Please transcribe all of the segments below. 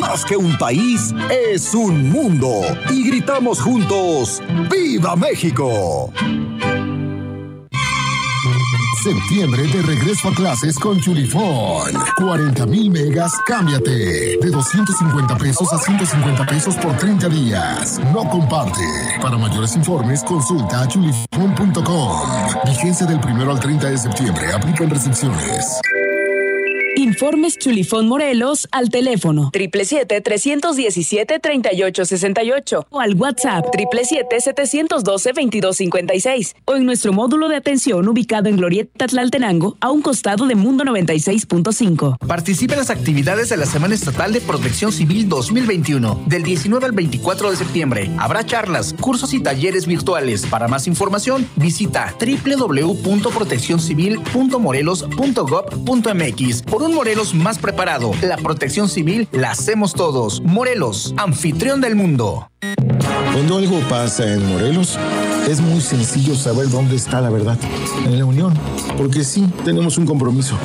más que un país, es un mundo. Y gritamos juntos, ¡Viva México! Septiembre de regreso a clases con Chulifón. 40 mil megas, cámbiate. De 250 pesos a 150 pesos por 30 días. No comparte. Para mayores informes, consulta chulifón.com. Vigencia del primero al 30 de septiembre. Aplican restricciones. Informes Chulifón Morelos al teléfono 777-317-3868 o al WhatsApp 777-712-2256 o en nuestro módulo de atención ubicado en Glorieta Tlaltenango a un costado de Mundo 96.5. Participe en las actividades de la Semana Estatal de Protección Civil 2021 del 19 al 24 de septiembre. Habrá charlas, cursos y talleres virtuales. Para más información visita www.proteccioncivil.morelos.gov.mx. Por un Morelos más preparado. La protección civil la hacemos todos. Morelos, anfitrión del mundo. Cuando algo pasa en Morelos, es muy sencillo saber dónde está la verdad. En la unión. Porque sí, tenemos un compromiso.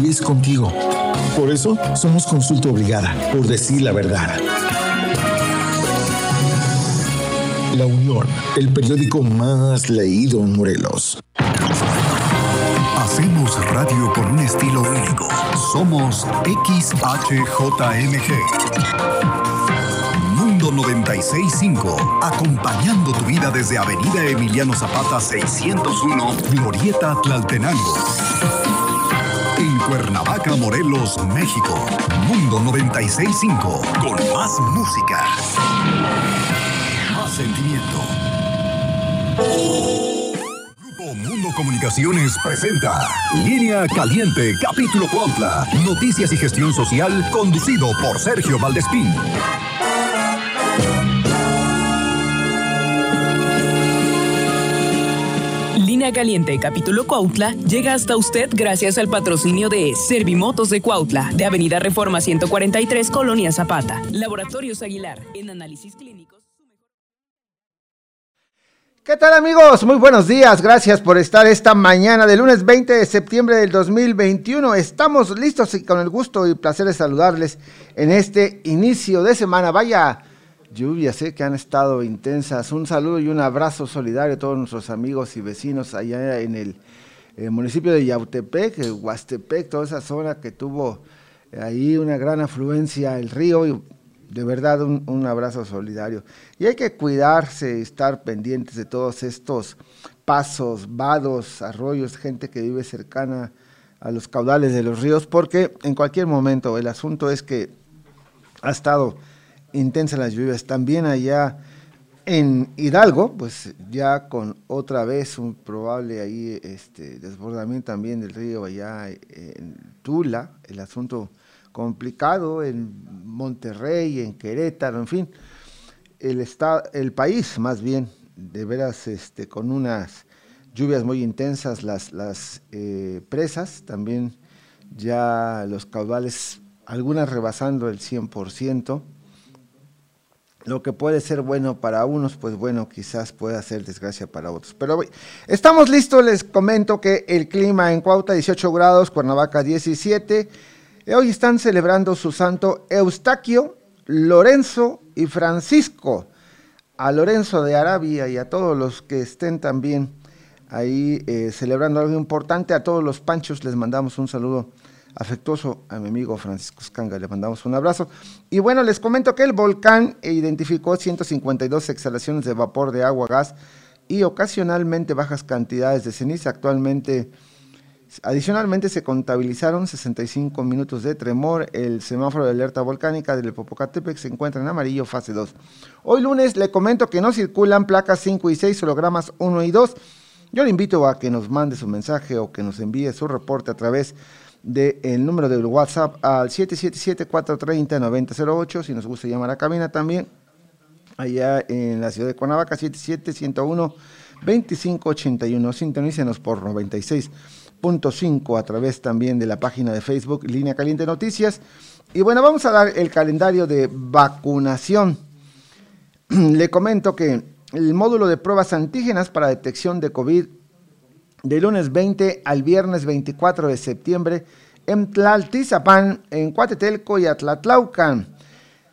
Y es contigo. Por eso somos consulta obligada. Por decir la verdad. La Unión, el periódico más leído en Morelos. Hacemos radio con un estilo único. Somos XHJMG. Mundo 965, acompañando tu vida desde Avenida Emiliano Zapata 601, Glorieta Tlaltenango. En Cuernavaca, Morelos, México. Mundo 965, con más música. Más sentimiento. Mundo Comunicaciones presenta Línea Caliente, capítulo Cuautla. Noticias y gestión social, conducido por Sergio Valdespín. Línea Caliente, capítulo Cuautla, llega hasta usted gracias al patrocinio de Servimotos de Cuautla, de Avenida Reforma 143, Colonia Zapata. Laboratorios Aguilar, en análisis clínicos. ¿Qué tal amigos? Muy buenos días, gracias por estar esta mañana del lunes 20 de septiembre del 2021. Estamos listos y con el gusto y placer de saludarles en este inicio de semana. Vaya lluvias sé que han estado intensas. Un saludo y un abrazo solidario a todos nuestros amigos y vecinos allá en el, eh, municipio de Yautepec, Huastepec, toda esa zona que tuvo ahí una gran afluencia el río y de verdad un, un, abrazo solidario. Y hay que cuidarse estar pendientes de todos estos pasos, vados, arroyos, gente que vive cercana a los caudales de los ríos, porque en cualquier momento el asunto es que ha estado intensa las lluvias. También allá en Hidalgo, pues ya con otra vez un probable ahí este desbordamiento también del río allá en Tula, el asunto complicado en Monterrey, en Querétaro, en fin, el, estado, el país más bien, de veras, este, con unas lluvias muy intensas, las, las eh, presas, también ya los caudales, algunas rebasando el 100%, lo que puede ser bueno para unos, pues bueno, quizás pueda ser desgracia para otros. Pero estamos listos, les comento que el clima en Cuautla 18 grados, Cuernavaca 17, Hoy están celebrando su santo Eustaquio, Lorenzo y Francisco. A Lorenzo de Arabia y a todos los que estén también ahí eh, celebrando algo importante, a todos los panchos les mandamos un saludo afectuoso a mi amigo Francisco Scanga, le mandamos un abrazo. Y bueno, les comento que el volcán identificó 152 exhalaciones de vapor de agua, gas y ocasionalmente bajas cantidades de ceniza. Actualmente Adicionalmente se contabilizaron 65 minutos de tremor. El semáforo de alerta volcánica del Popocatépetl se encuentra en amarillo fase 2. Hoy lunes le comento que no circulan placas 5 y 6, hologramas 1 y 2. Yo le invito a que nos mande su mensaje o que nos envíe su reporte a través del número de WhatsApp al 777-430-9008. Si nos gusta llamar a cabina también, allá en la ciudad de Cuernavaca, 77-101-2581. Sintonícenos por 96. 5 a través también de la página de Facebook Línea Caliente Noticias. Y bueno, vamos a dar el calendario de vacunación. Le comento que el módulo de pruebas antígenas para detección de COVID de lunes 20 al viernes 24 de septiembre en Tlaltizapán, en Cuatetelco y Atlatlaucan.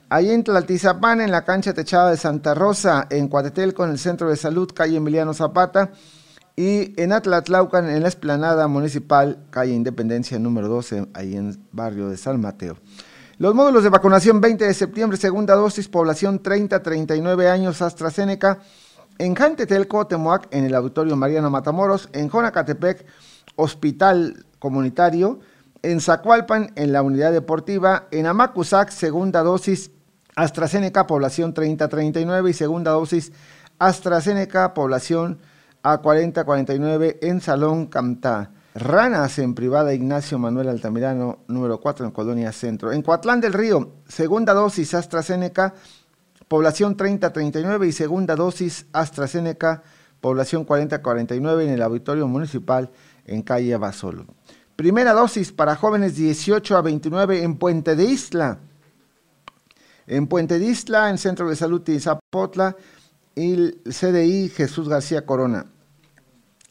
Ahí en Tlaltizapán, en la cancha techada de Santa Rosa, en Cuatetelco, en el Centro de Salud, calle Emiliano Zapata, y en Atlatlaucan, en la esplanada municipal, calle Independencia número 12, ahí en barrio de San Mateo. Los módulos de vacunación 20 de septiembre, segunda dosis, población 30-39 años, AstraZeneca, en Jantetelco, Temoac, en el Auditorio Mariano Matamoros, en Jonacatepec, Hospital Comunitario, en Zacualpan, en la Unidad Deportiva, en Amacuzac, segunda dosis, AstraZeneca, población 30-39 y segunda dosis AstraZeneca, población A40-49 en Salón Camtá. Ranas en privada Ignacio Manuel Altamirano, número 4 en Colonia Centro. En Coatlán del Río, segunda dosis AstraZeneca, población 30-39 y segunda dosis AstraZeneca, población 40-49 en el Auditorio Municipal en calle Basolo. Primera dosis para jóvenes 18 a 29 en Puente de Isla en Puente Isla, en Centro de Salud de y el CDI Jesús García Corona,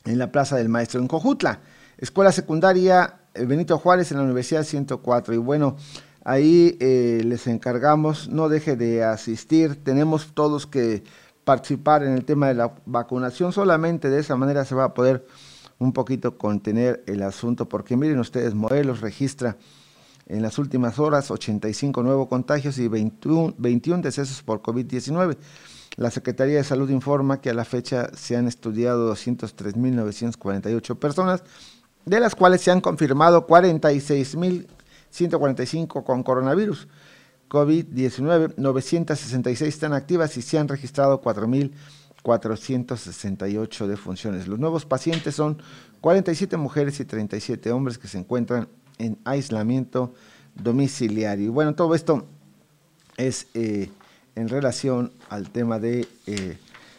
en la Plaza del Maestro, en Cojutla. Escuela Secundaria eh, Benito Juárez en la Universidad 104. Y bueno, ahí eh, les encargamos, no deje de asistir, tenemos todos que participar en el tema de la vacunación, solamente de esa manera se va a poder un poquito contener el asunto, porque miren ustedes, Morelos registra en las últimas horas 85 nuevos contagios y 21, 21 decesos por COVID-19. La Secretaría de Salud informa que a la fecha se han estudiado 203.948 personas, de las cuales se han confirmado 46.145 con coronavirus. COVID-19, 966 están activas y se han registrado 4.468 defunciones. Los nuevos pacientes son 47 mujeres y 37 hombres que se encuentran en aislamiento domiciliario. Bueno, todo esto es eh, en relación al tema de eh,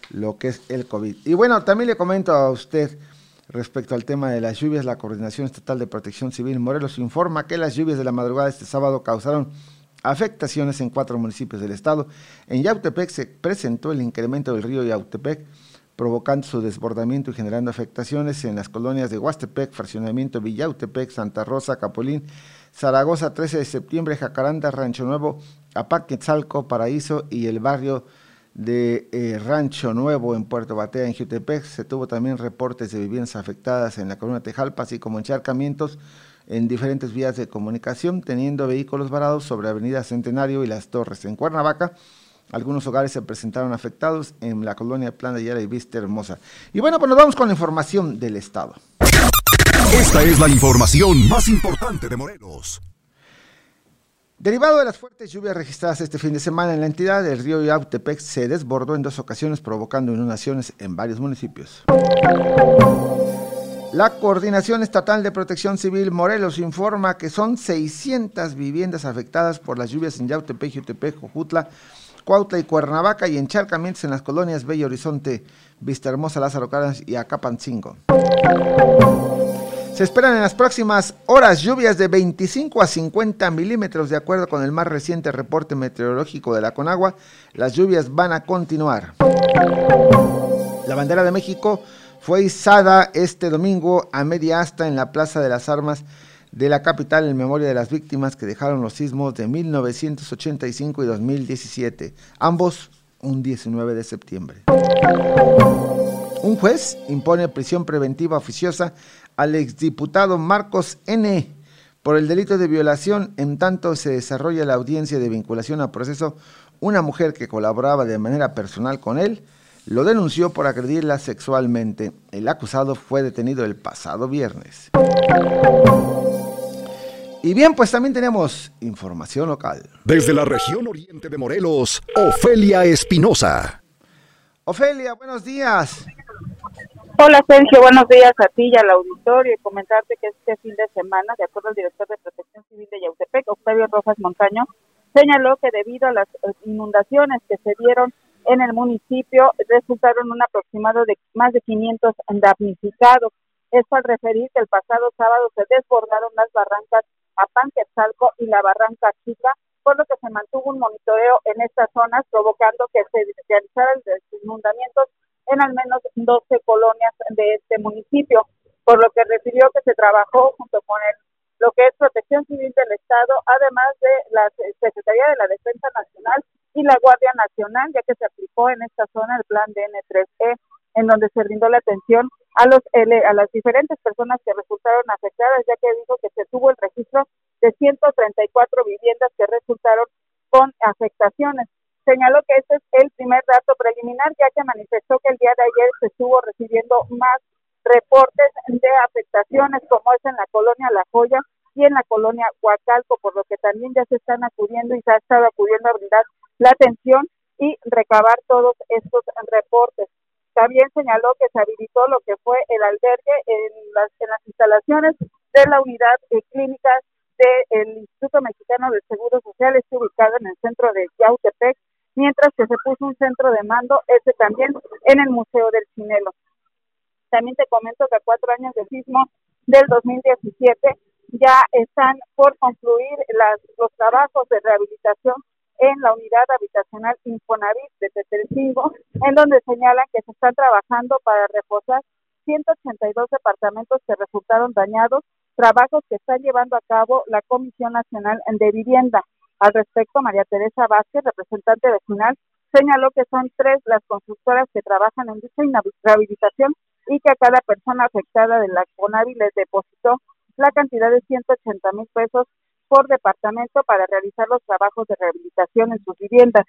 lo que es el COVID. Y bueno, también le comento a usted respecto al tema de las lluvias, la Coordinación Estatal de Protección Civil Morelos informa que las lluvias de la madrugada de este sábado causaron afectaciones en cuatro municipios del estado. En Yautepec se presentó el incremento del río Yautepec provocando su desbordamiento y generando afectaciones en las colonias de Huastepec, Fraccionamiento Villautepec, Santa Rosa, Capolín, Zaragoza, 13 de septiembre, Jacaranda, Rancho Nuevo, Apaquetzalco, Paraíso y el barrio de eh, Rancho Nuevo en Puerto Batea, en Jutepec. Se tuvo también reportes de viviendas afectadas en la columna Tejalpa, así como encharcamientos en diferentes vías de comunicación, teniendo vehículos varados sobre Avenida Centenario y Las Torres. En Cuernavaca, algunos hogares se presentaron afectados en la colonia Plan de Yara y Vista Hermosa. Y bueno, pues nos vamos con la información del Estado. Esta es la información más importante de Morelos. Derivado de las fuertes lluvias registradas este fin de semana en la entidad, el río Yautepec se desbordó en dos ocasiones provocando inundaciones en varios municipios. La Coordinación Estatal de Protección Civil Morelos informa que son 600 viviendas afectadas por las lluvias en Yautepec, Yautepec, Jojutla, Cuautla y Cuernavaca y encharcamientos en las colonias Bello Horizonte, Vista Hermosa, Lázaro Cárdenas y Acapancingo. Se esperan en las próximas horas lluvias de 25 a 50 milímetros, de acuerdo con el más reciente reporte meteorológico de la Conagua. Las lluvias van a continuar. La bandera de México fue izada este domingo a media asta en la Plaza de las Armas de la capital en memoria de las víctimas que dejaron los sismos de 1985 y 2017, ambos un 19 de septiembre. Un juez impone prisión preventiva oficiosa al exdiputado Marcos N. por el delito de violación, en tanto se desarrolla la audiencia de vinculación a proceso, una mujer que colaboraba de manera personal con él lo denunció por agredirla sexualmente. El acusado fue detenido el pasado viernes. Y bien, pues también tenemos información local. Desde la región oriente de Morelos, Ofelia Espinosa. Ofelia, buenos días. Hola Sergio, buenos días a ti y al auditorio y comentarte que este fin de semana, de acuerdo al director de Protección Civil de Yautepec, Octavio Rojas Montaño, señaló que debido a las eh, inundaciones que se dieron en el municipio, resultaron un aproximado de más de 500 damnificados. Esto al referir que el pasado sábado se desbordaron las barrancas Apanquetzalco y la Barranca Chica, por lo que se mantuvo un monitoreo en estas zonas, provocando que se realizaran inundamientos en al menos 12 colonias de este municipio, por lo que refirió que se trabajó junto con el lo que es Protección Civil del Estado, además de la Secretaría de la Defensa Nacional y la Guardia Nacional, ya que se aplicó en esta zona el plan DN3E, en donde se brindó la atención a los a las diferentes personas que resultaron afectadas, ya que dijo que se tuvo el registro de 134 viviendas que resultaron con afectaciones. Señaló que este es el primer dato preliminar, ya que manifestó que el día de ayer se estuvo recibiendo más reportes de afectaciones, como es en la colonia La Joya y en la colonia Huacalco, por lo que también ya se están acudiendo y se ha estado acudiendo a brindar la atención y recabar todos estos reportes. También señaló que se habilitó lo que fue el albergue en las, en las instalaciones de la unidad de clínicas del Instituto Mexicano del Seguro Social, está ubicado en el centro de Yautepec, mientras que se puso un centro de mando, ese también en el Museo del Chinelo. También te comento que a cuatro años del sismo del 2017 ya están por concluir las, los trabajos de rehabilitación en la unidad habitacional Infonavit de Tetelcingo, en donde señalan que se están trabajando para reposar 182 departamentos que resultaron dañados, trabajos que está llevando a cabo la Comisión Nacional de Vivienda. Al respecto, María Teresa Vázquez, representante vecinal, señaló que son tres las constructoras que trabajan en dicha rehabilitación y que a cada persona afectada de la CONAVI les depositó la cantidad de 180 mil pesos por departamento para realizar los trabajos de rehabilitación en sus viviendas.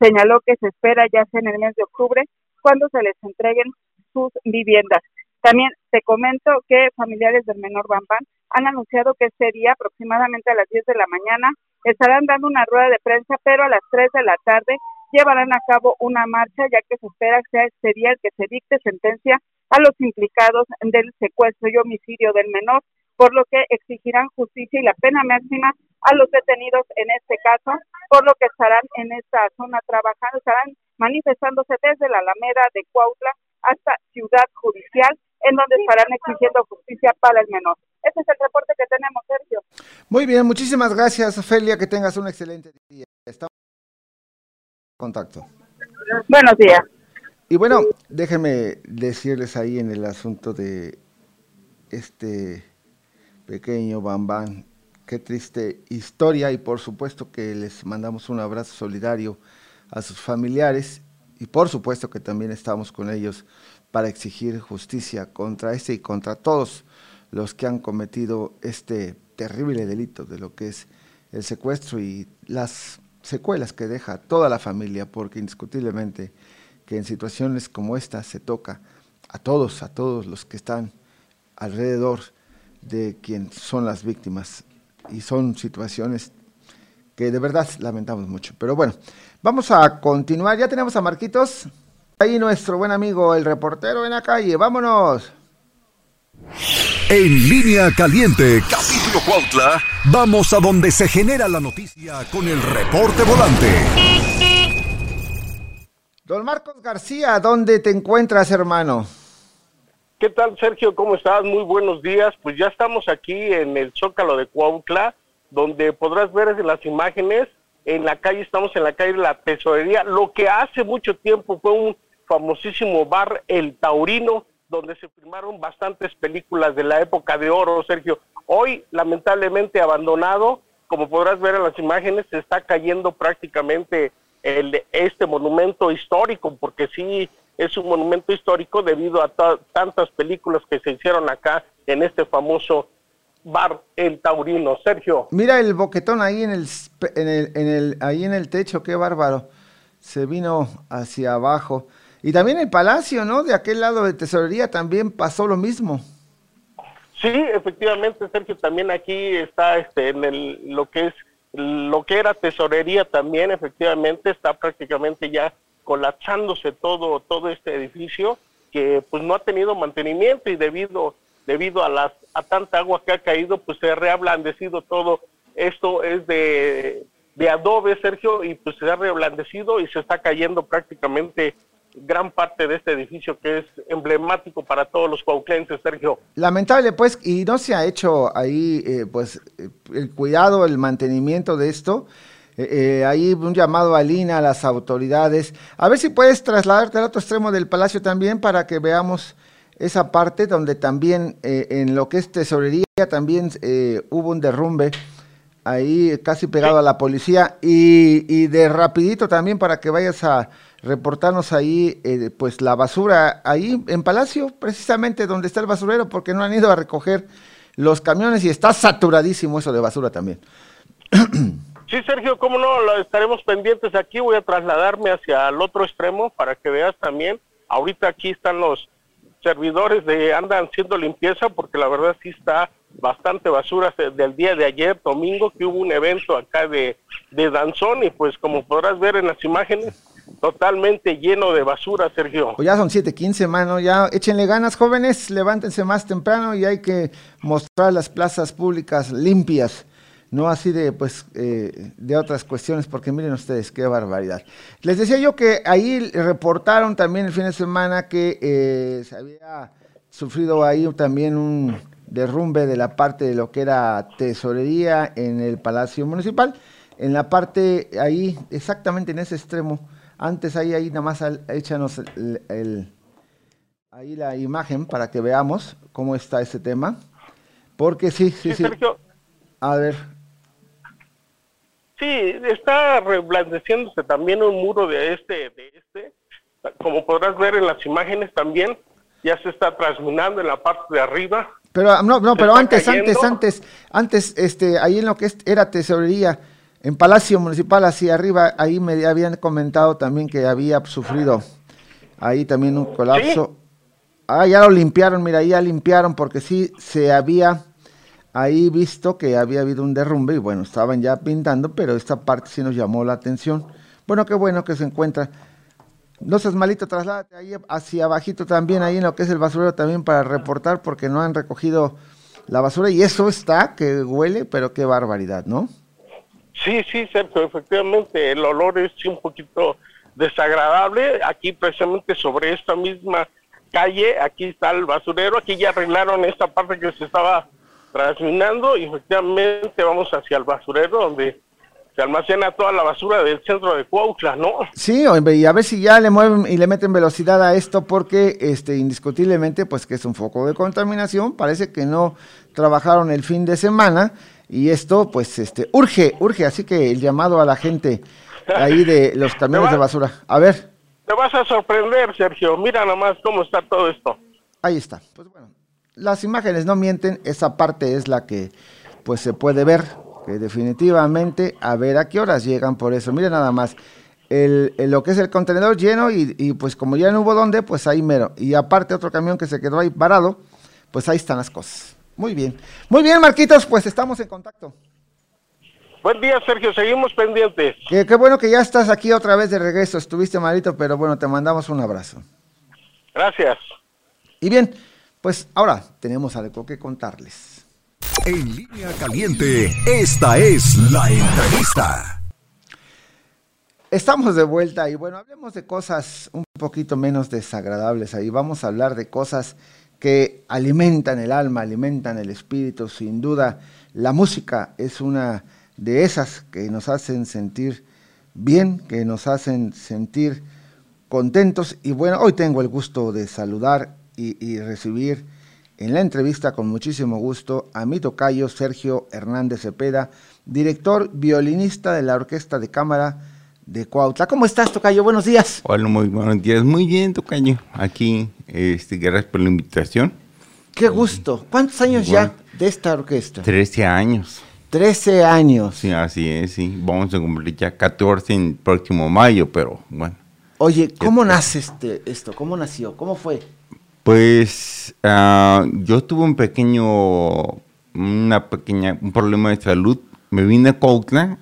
Señaló que se espera ya sea en el mes de octubre cuando se les entreguen sus viviendas. También te comento que familiares del menor Bambán han anunciado que este día, aproximadamente a las 10 de la mañana, estarán dando una rueda de prensa, pero a las 3 de la tarde llevarán a cabo una marcha, ya que se espera que sea este día el que se dicte sentencia a los implicados del secuestro y homicidio del menor, por lo que exigirán justicia y la pena máxima a los detenidos en este caso, por lo que estarán en esta zona trabajando, estarán manifestándose desde la Alameda de Cuautla hasta Ciudad Judicial, en donde estarán exigiendo justicia para el menor. Ese es el reporte que tenemos, Sergio. Muy bien, muchísimas gracias, Ofelia, que tengas un excelente día. Estamos en contacto. Buenos días. Y bueno, déjenme decirles ahí en el asunto de este pequeño Bambán, qué triste historia y por supuesto que les mandamos un abrazo solidario a sus familiares y por supuesto que también estamos con ellos para exigir justicia contra este y contra todos los que han cometido este terrible delito de lo que es el secuestro y las secuelas que deja toda la familia, porque indiscutiblemente que en situaciones como esta se toca a todos, a todos los que están alrededor de quien son las víctimas. Y son situaciones que de verdad lamentamos mucho. Pero bueno, vamos a continuar. Ya tenemos a Marquitos. Ahí nuestro buen amigo, el reportero en la calle. Vámonos. En línea caliente, capítulo Cuautla, vamos a donde se genera la noticia con el reporte volante. Don Marcos García, ¿dónde te encuentras, hermano? ¿Qué tal, Sergio? ¿Cómo estás? Muy buenos días. Pues ya estamos aquí en el Zócalo de Cuautla, donde podrás ver las imágenes. En la calle, estamos en la calle de la Tesorería, lo que hace mucho tiempo fue un famosísimo bar El Taurino, donde se filmaron bastantes películas de la época de oro, Sergio. Hoy, lamentablemente abandonado, como podrás ver en las imágenes, se está cayendo prácticamente este monumento histórico, porque sí es un monumento histórico debido a tantas películas que se hicieron acá en este famoso bar El Taurino. Sergio. Mira el boquetón ahí en el, en el, en el, ahí en el techo, qué bárbaro. Se vino hacia abajo. Y también el palacio, ¿no? De aquel lado de tesorería también pasó lo mismo. Sí, efectivamente, Sergio, también aquí está este en el lo que es lo que era tesorería también efectivamente está prácticamente ya colapsándose todo todo este edificio que pues no ha tenido mantenimiento y debido debido a las a tanta agua que ha caído pues se ha reablandecido todo esto es de de adobe Sergio y pues se ha reablandecido y se está cayendo prácticamente gran parte de este edificio que es emblemático para todos los cuauclenses, Sergio. Lamentable, pues, y no se ha hecho ahí, eh, pues, el cuidado, el mantenimiento de esto. Eh, eh, ahí un llamado a Lina, a las autoridades. A ver si puedes trasladarte al otro extremo del palacio también para que veamos esa parte donde también eh, en lo que es tesorería también eh, hubo un derrumbe ahí casi pegado a la policía y, y, de rapidito también para que vayas a reportarnos ahí eh, pues la basura ahí en Palacio precisamente donde está el basurero porque no han ido a recoger los camiones y está saturadísimo eso de basura también. Sí, Sergio, cómo no, estaremos pendientes aquí. Voy a trasladarme hacia el otro extremo para que veas también. Ahorita aquí están los servidores de andan haciendo limpieza porque la verdad sí está bastante basura del día de ayer, domingo, que hubo un evento acá de, de danzón y pues como podrás ver en las imágenes, totalmente lleno de basura, Sergio. Pues ya son 7:15, mano, ya échenle ganas, jóvenes, levántense más temprano y hay que mostrar las plazas públicas limpias no así de pues eh, de otras cuestiones, porque miren ustedes qué barbaridad. Les decía yo que ahí reportaron también el fin de semana que eh, se había sufrido ahí también un derrumbe de la parte de lo que era tesorería en el Palacio Municipal, en la parte ahí, exactamente en ese extremo, antes ahí, ahí nada más échanos el, ahí la imagen para que veamos cómo está ese tema, porque sí, sí, sí. A ver, Sí, está reblandeciéndose también un muro de este, de este. Como podrás ver en las imágenes también, ya se está trasminando en la parte de arriba. Pero no, no, pero antes, antes, antes, antes, este, ahí en lo que era tesorería, en Palacio Municipal hacia arriba, ahí me habían comentado también que había sufrido ahí también un colapso. Ah, ya lo limpiaron, mira, ya limpiaron porque sí se había ahí visto que había habido un derrumbe y bueno, estaban ya pintando, pero esta parte sí nos llamó la atención. Bueno, qué bueno que se encuentra. No seas malito, trasládate ahí hacia abajito también, ahí en lo que es el basurero también para reportar porque no han recogido la basura y eso está que huele, pero qué barbaridad, ¿no? Sí, sí, cierto, efectivamente, el olor es un poquito desagradable. Aquí precisamente sobre esta misma calle, aquí está el basurero, aquí ya arreglaron esta parte que se estaba trasminando y efectivamente vamos hacia el basurero donde se almacena toda la basura del centro de Cuautla, ¿no? Sí, y a ver si ya le mueven y le meten velocidad a esto porque este indiscutiblemente pues que es un foco de contaminación, parece que no trabajaron el fin de semana y esto pues este urge, urge, así que el llamado a la gente ahí de los camiones de basura. A ver. Te vas a sorprender, Sergio. Mira nomás cómo está todo esto. Ahí está. Pues bueno, las imágenes no mienten, esa parte es la que pues se puede ver, que definitivamente a ver a qué horas llegan por eso. Miren nada más, el, lo que es el contenedor lleno y, pues como ya no hubo dónde, pues ahí mero. Y aparte otro camión que se quedó ahí parado, pues ahí están las cosas. Muy bien. Muy bien, Marquitos, pues estamos en contacto. Buen día, Sergio. Seguimos pendientes. Qué, qué bueno que ya estás aquí otra vez de regreso. Estuviste malito, pero bueno, te mandamos un abrazo. Gracias. Y bien, pues ahora tenemos algo que contarles. En línea caliente, esta es la entrevista. Estamos de vuelta y bueno, hablemos de cosas un poquito menos desagradables ahí. Vamos a hablar de cosas que alimentan el alma, alimentan el espíritu. Sin duda, la música es una de esas que nos hacen sentir bien, que nos hacen sentir contentos. Y bueno, hoy tengo el gusto de saludar y, recibir en la entrevista con muchísimo gusto a mi tocayo Sergio Hernández Cepeda, director violinista de la Orquesta de Cámara de Cuautla. ¿Cómo estás, Tocayo? Buenos días. Hola, muy buenos días. Muy bien, Tocayo. Aquí, este, gracias por la invitación. Qué gusto. ¿Cuántos años ya de esta orquesta? Trece años. Trece años. Sí, así es, sí. Vamos a cumplir ya 14 en el próximo mayo, pero bueno. Oye, ¿cómo nace este, esto? ¿Cómo nació? ¿Cómo fue? Pues ah, yo tuve un pequeño, una pequeña, un problema de salud. Me vine a Cuautla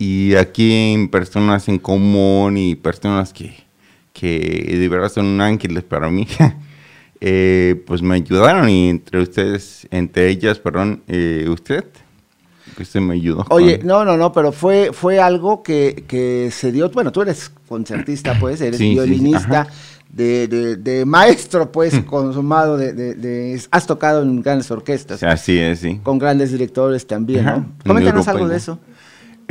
y aquí en personas en común y personas que, que de verdad son ángeles para mí, eh, pues me ayudaron y entre ustedes, entre ellas, perdón, eh, usted, usted me ayudó. Oye, no, no, no, pero fue, fue algo que, que se dio, bueno, tú eres concertista, pues, eres violinista de, de, maestro, pues, mm. consumado, de, de, has tocado en grandes orquestas. Así es, sí. Con grandes directores también, ¿no? Coméntanos algo de eso.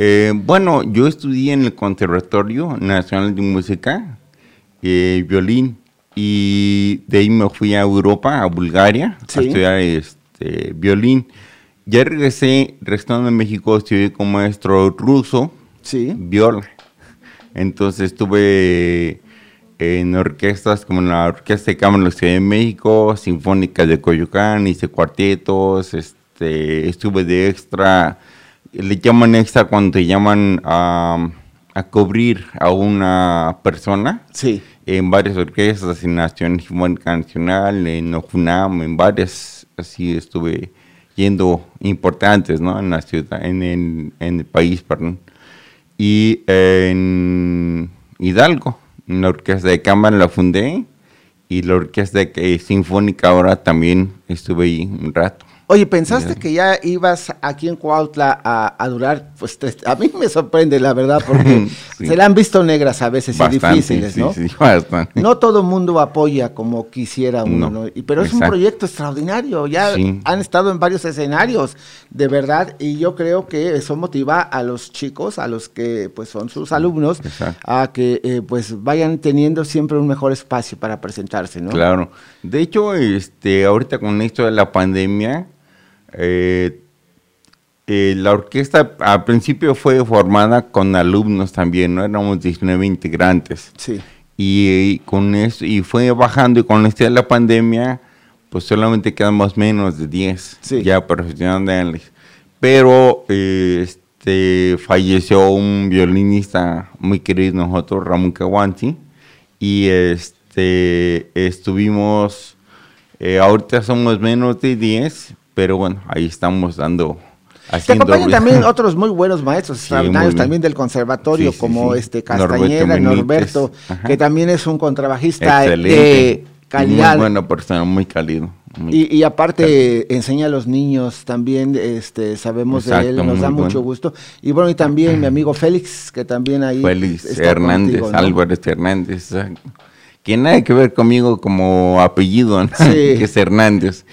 Eh, bueno, yo estudié en el Conservatorio Nacional de Música, eh, violín, y de ahí me fui a Europa, a Bulgaria, Sí. a estudiar este, violín. Ya regresé, regresando en México, estudié como maestro ruso, Sí. viola. Entonces estuve en orquestas como la Orquesta de Cámara de la Ciudad de México, Sinfónica de Coyoacán, hice cuartetos, este, estuve de extra, le llaman extra cuando te llaman a, a cubrir a una persona Sí. en varias orquestas, en Nación Nacional, en Ojunam, en varias, así estuve yendo importantes, ¿no? En la ciudad, en el, en el país, perdón. Y en Hidalgo, en la orquesta de cámara la fundé y la orquesta de- sinfónica ahora también estuve ahí un rato. Oye, ¿pensaste que ya ibas aquí en Cuautla a, a durar? Pues tres- a mí me sorprende, la verdad, porque Sí. se la han visto negras a veces y difíciles, sí, ¿no? sí, bastante. No todo mundo apoya como quisiera uno, No, ¿no? Y- pero es un proyecto extraordinario. Ya Sí. han estado en varios escenarios, de verdad, y yo creo que eso motiva a los chicos, a los que pues son sus alumnos, Exacto. a que eh, pues vayan teniendo siempre un mejor espacio para presentarse, ¿no? Claro. De hecho, este, ahorita con esto de la pandemia, eh, eh, la orquesta al principio fue formada con alumnos también, ¿no? Éramos 19 integrantes. Sí. Y, con eso, y fue bajando y con esto de la pandemia, pues solamente quedamos menos de 10 Sí. ya profesionales. Pero eh, este, falleció un violinista muy querido nosotros, Ramón Caguanti, y este, estuvimos, eh, ahorita somos menos de 10, pero bueno, ahí estamos dando, Te acompañan también otros muy buenos maestros Sí, extraordinarios también del conservatorio, Sí, sí, como este Castañeda. Norberto, que también es un contrabajista de Excelente. calidad. Muy buena persona, muy cálido. muy- Y, y aparte enseña a los niños también, este, sabemos de él, nos da mucho bueno. gusto. Y bueno, y también mi amigo Félix, que también ahí Félix está Hernández, contigo, ¿no? Álvarez Hernández, que nada que ver conmigo como apellido, que es Hernández,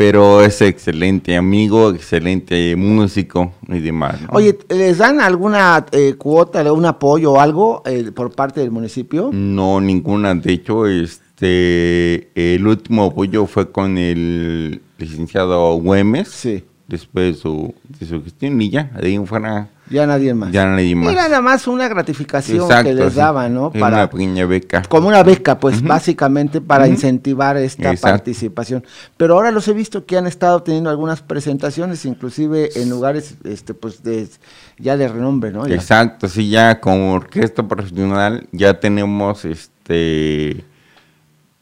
pero es excelente amigo, excelente músico y demás. ¿no? Oye, ¿les dan alguna eh, cuota, algún apoyo o algo eh, por parte del municipio? No, ninguna. De hecho, este, el último apoyo fue con el licenciado Güemes, Sí. Después de su, de su gestión y ya, de ahí en fuera Ya nadie más. ya nadie más. Era nada más una gratificación Exacto, que les sí. daban, ¿no? Era Para, una pequeña beca. como una beca, pues básicamente para incentivar esta Exacto. participación. Pero ahora los he visto que han estado teniendo algunas presentaciones, inclusive en lugares, este, pues, de, ya de renombre, ¿no? Ya. Exacto, sí, ya como orquesta profesional ya tenemos, este,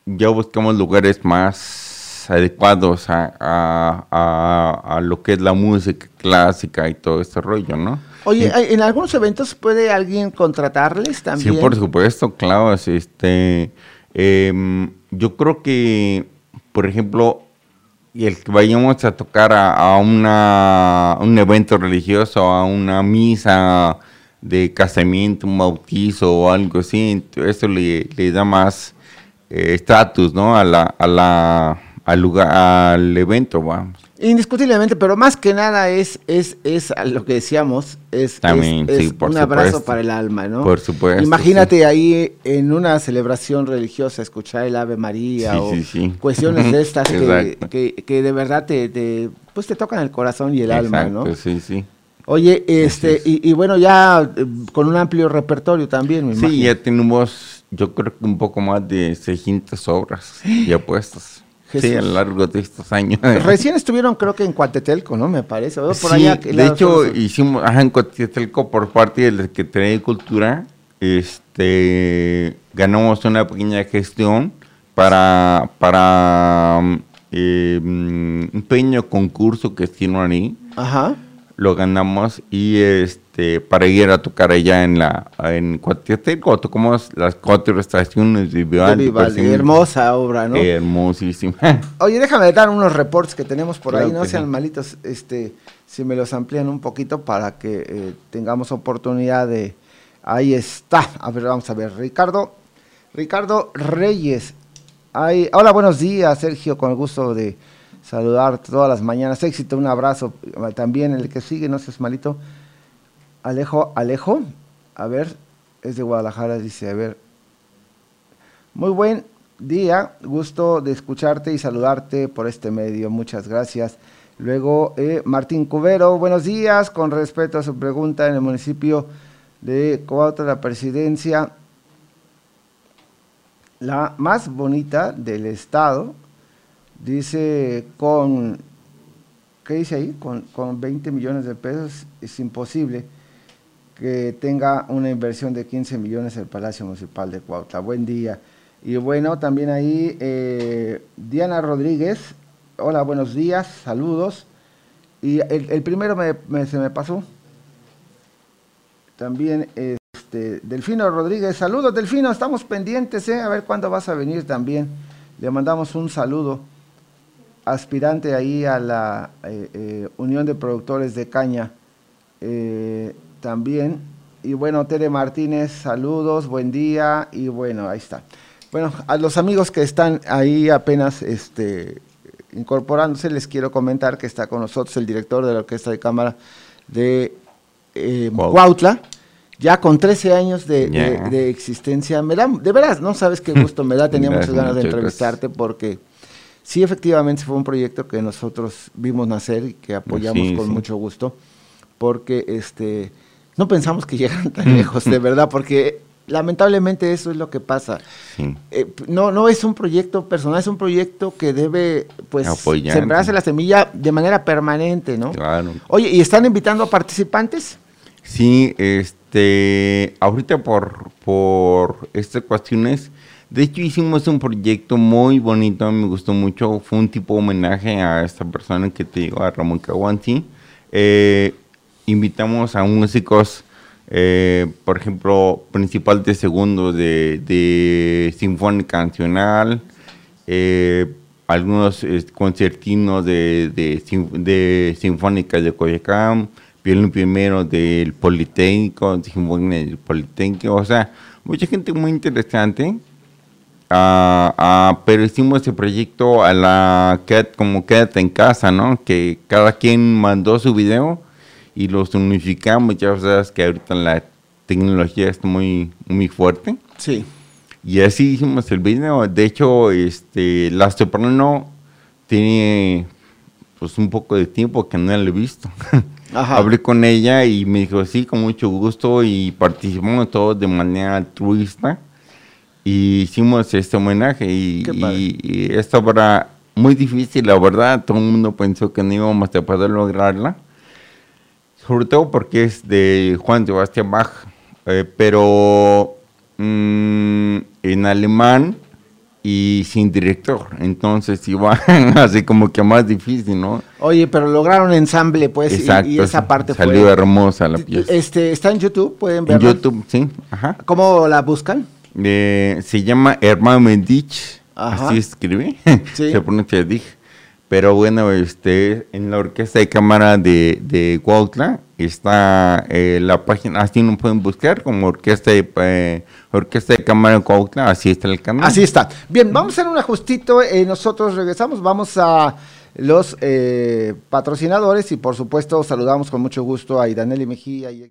ya buscamos lugares más adecuados a, a- a- a lo que es la música clásica y todo este rollo, ¿no? Oye, ¿hay- ¿en algunos eventos puede alguien contratarles también? Sí, por supuesto, claro. es, Este, em, yo creo que, por ejemplo, el que vayamos a tocar a, a una, un evento religioso, a una misa de casamiento, un bautizo o algo así, eso le, le da más eh, estatus, ¿no? A la, a la, al lugar, al evento, vamos. Indiscutiblemente, pero más que nada es, es, es a lo que decíamos, es, También, es- sí, es por un abrazo para el alma, ¿no? Por supuesto, Imagínate ahí en una celebración religiosa escuchar el Ave María Sí, o cuestiones de estas que, que, que de verdad te, te, pues te tocan el corazón y el alma, ¿no? sí, sí. Oye, este, es. y, y bueno, ya eh, con un amplio repertorio también, me Sí, imagino. ya tenemos, yo creo que un poco más de 600 obras ya puestas. Sí, a lo largo de estos años. Recién estuvieron, creo que en Cuatetelco, ¿no? Me parece. Por Sí, allá, de hecho, hicimos, ajá, en Coatzacoalcos, por parte de la Secretaría de Cultura, este, ganamos una pequeña gestión para, para mm, eh, mm, un pequeño concurso que hicieron ahí. Ajá. lo ganamos y este para ir a tocar allá en la en Cuautiateco tocamos las cuatro estaciones de De Vivaldi, hermosa obra, ¿no? hermosísima Oye, déjame dar unos reportes que tenemos por Claro ahí, no sean sí. malitos, este, si me los amplían un poquito para que eh, tengamos oportunidad de... Ahí está, a ver, vamos a ver, Ricardo, Ricardo Reyes. Ahí, hola, buenos días, Sergio, con el gusto de saludar todas las mañanas. Éxito, un abrazo. También el que sigue, no seas malito. Alejo, Alejo, a ver, es de Guadalajara, dice, a ver. Muy buen, día, gusto de escucharte y saludarte por este medio, muchas gracias. Luego, eh, Martín Cubero, buenos días, con respecto a su pregunta en el municipio de Coahuila, la presidencia, la más bonita del estado, dice con, ¿qué dice ahí? Con, con 20 millones de pesos es imposible que tenga una inversión de 15 millones el Palacio Municipal de Cuautla. Buen día. Y bueno, también ahí eh, Diana Rodríguez, hola, buenos días, saludos. Y el, primero me, se me pasó. También este, Delfino Rodríguez, saludos Delfino, estamos pendientes, ¿eh? a ver cuándo vas a venir también. Le mandamos un saludo. Aspirante ahí a la eh, Unión de Productores de Caña también. Y bueno, Tere Martínez, saludos, buen día. Y bueno, ahí está. Bueno, a los amigos que están ahí apenas este, incorporándose, les quiero comentar que está con nosotros el director de la Orquesta de Cámara de eh, Cuautla, ya con 13 años de, existencia. Me da, de veras, no sabes qué gusto me da, tenía muchas ganas de entrevistarte porque sí, efectivamente fue un proyecto que nosotros vimos nacer y que apoyamos con mucho gusto, porque este no pensamos que llegaran tan lejos, de verdad, porque lamentablemente eso es lo que pasa. Eh, no, no es un proyecto personal, es un proyecto que debe pues sembrarse la semilla de manera permanente, ¿no? Claro. Oye, ¿y están invitando a participantes? Sí, este, ahorita por, por estas cuestiones, de hecho hicimos un proyecto muy bonito, me gustó mucho, fue un tipo de homenaje a esta persona que te digo, a Ramón Caguanzi. Eh, invitamos a músicos, eh, por ejemplo, principal de segundo de, Sinfónica Nacional, eh, algunos concertinos de, de, Sinfónica de Coyacán, violín primero del Politécnico, Sinfónica del Politécnico, o sea, mucha gente muy interesante. Ah, ah, pero hicimos ese proyecto a la como quédate en casa, ¿no? Que cada quien mandó su video y los unificamos. Ya sabes que ahorita la tecnología está muy, muy fuerte. Sí. Y así hicimos el video. De hecho, este, la soprano tiene pues un poco de tiempo que no la he visto. Hablé con ella y me dijo, sí, con mucho gusto y participamos todos de manera altruista y hicimos este homenaje y, y, y, esta obra muy difícil, la verdad, todo el mundo pensó que no íbamos a poder lograrla sobre todo porque es de Juan Sebastián Bach, eh, pero mm, en alemán y sin director, entonces iba así como que más difícil, ¿no? Oye, pero lograron ensamble, pues, Exacto, y, esa parte salió hermosa la pieza. Este, está en YouTube, pueden verla. En YouTube, sí, ajá. ¿Cómo la buscan? Eh, se llama Hermano Mendich, así escribe, se pronuncia Dich. Pero bueno, este, en la Orquesta de Cámara de, de Cuautla está eh, la página, así no pueden buscar como Orquesta de, eh, Orquesta de Cámara de Cuautla, así está el canal. Así está. Bien, vamos a hacer un ajustito, eh, nosotros regresamos, vamos a los patrocinadores y por supuesto saludamos con mucho gusto a Idaneli Mejía y...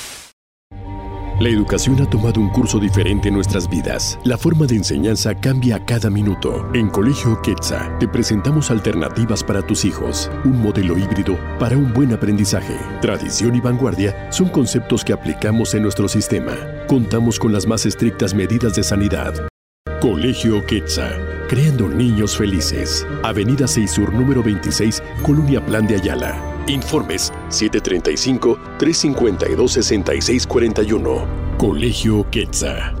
La educación ha tomado un curso diferente en nuestras vidas. La forma de enseñanza cambia a cada minuto. En Colegio Quetzal te presentamos alternativas para tus hijos, un modelo híbrido para un buen aprendizaje. Tradición y vanguardia son conceptos que aplicamos en nuestro sistema. Contamos con las más estrictas medidas de sanidad. Colegio Quetzal, creando niños felices. Avenida 6 Sur número 26, Colonia Plan de Ayala. Informes 735-352-6641. Colegio Quetzal